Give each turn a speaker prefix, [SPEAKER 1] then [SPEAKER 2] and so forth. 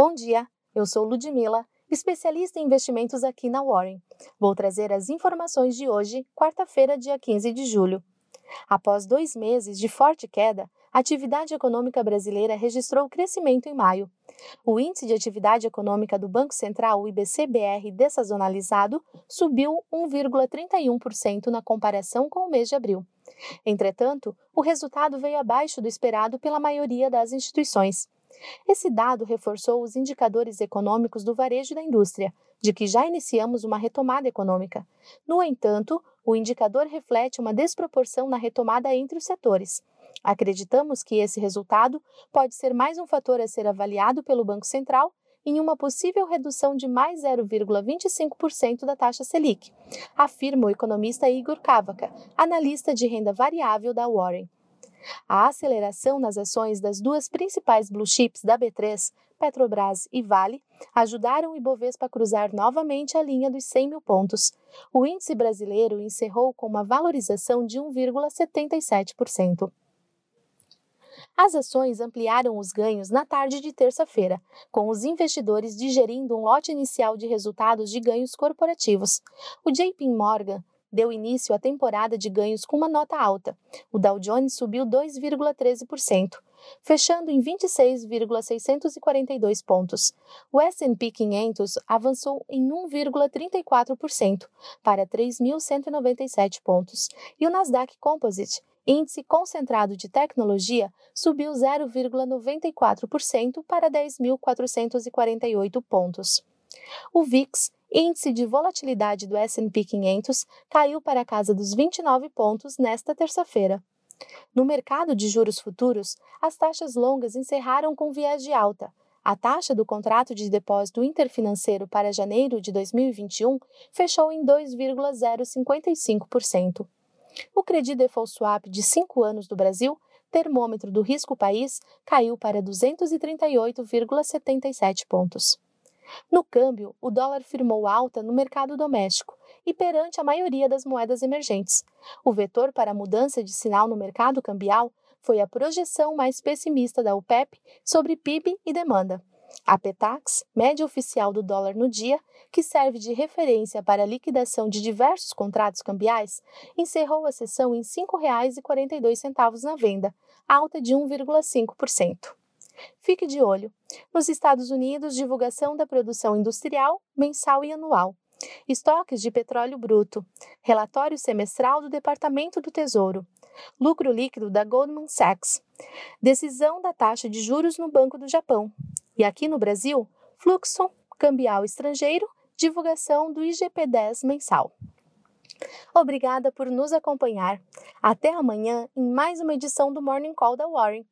[SPEAKER 1] Bom dia, eu sou Ludmila, especialista em investimentos aqui na Warren. Vou trazer as informações de hoje, quarta-feira, dia 15 de julho. Após dois meses de forte queda, a atividade econômica brasileira registrou crescimento em maio. O índice de atividade econômica do Banco Central, o IBC-BR dessazonalizado, subiu 1,31% na comparação com o mês de abril. Entretanto, o resultado veio abaixo do esperado pela maioria das instituições. Esse dado reforçou os indicadores econômicos do varejo e da indústria, de que já iniciamos uma retomada econômica. No entanto, o indicador reflete uma desproporção na retomada entre os setores. Acreditamos que esse resultado pode ser mais um fator a ser avaliado pelo Banco Central em uma possível redução de mais 0,25% da taxa Selic, afirma o economista Igor Cavaca, analista de renda variável da Warren. A aceleração nas ações das duas principais blue chips da B3, Petrobras e Vale, ajudaram o Ibovespa a cruzar novamente a linha dos 100 mil pontos. O índice brasileiro encerrou com uma valorização de 1,77%. As ações ampliaram os ganhos na tarde de terça-feira, com os investidores digerindo um lote inicial de resultados de ganhos corporativos. O JP Morgan deu início à temporada de ganhos com uma nota alta. O Dow Jones subiu 2,13%, fechando em 26,642 pontos. O S&P 500 avançou em 1,34% para 3.197 pontos, e o Nasdaq Composite, índice concentrado de tecnologia, subiu 0,94% para 10.448 pontos. O VIX índice de volatilidade do S&P 500 caiu para a casa dos 29 pontos nesta terça-feira. No mercado de juros futuros, as taxas longas encerraram com viés de alta. A taxa do contrato de depósito interfinanceiro para janeiro de 2021 fechou em 2,055%. O Credit Default Swap de 5 anos do Brasil, termômetro do risco país, caiu para 238,77 pontos. No câmbio, o dólar firmou alta no mercado doméstico e perante a maioria das moedas emergentes. O vetor para a mudança de sinal no mercado cambial foi a projeção mais pessimista da OPEP sobre PIB e demanda. A Petax, média oficial do dólar no dia, que serve de referência para a liquidação de diversos contratos cambiais, encerrou a sessão em R$ 5,42 na venda, alta de 1,5%. Fique de olho. Nos Estados Unidos, divulgação da produção industrial mensal e anual. Estoques de petróleo bruto. Relatório semestral do Departamento do Tesouro. Lucro líquido da Goldman Sachs. Decisão da taxa de juros no Banco do Japão. E aqui no Brasil, fluxo cambial estrangeiro, divulgação do IGP-10 mensal. Obrigada por nos acompanhar. Até amanhã em mais uma edição do Morning Call da Warren.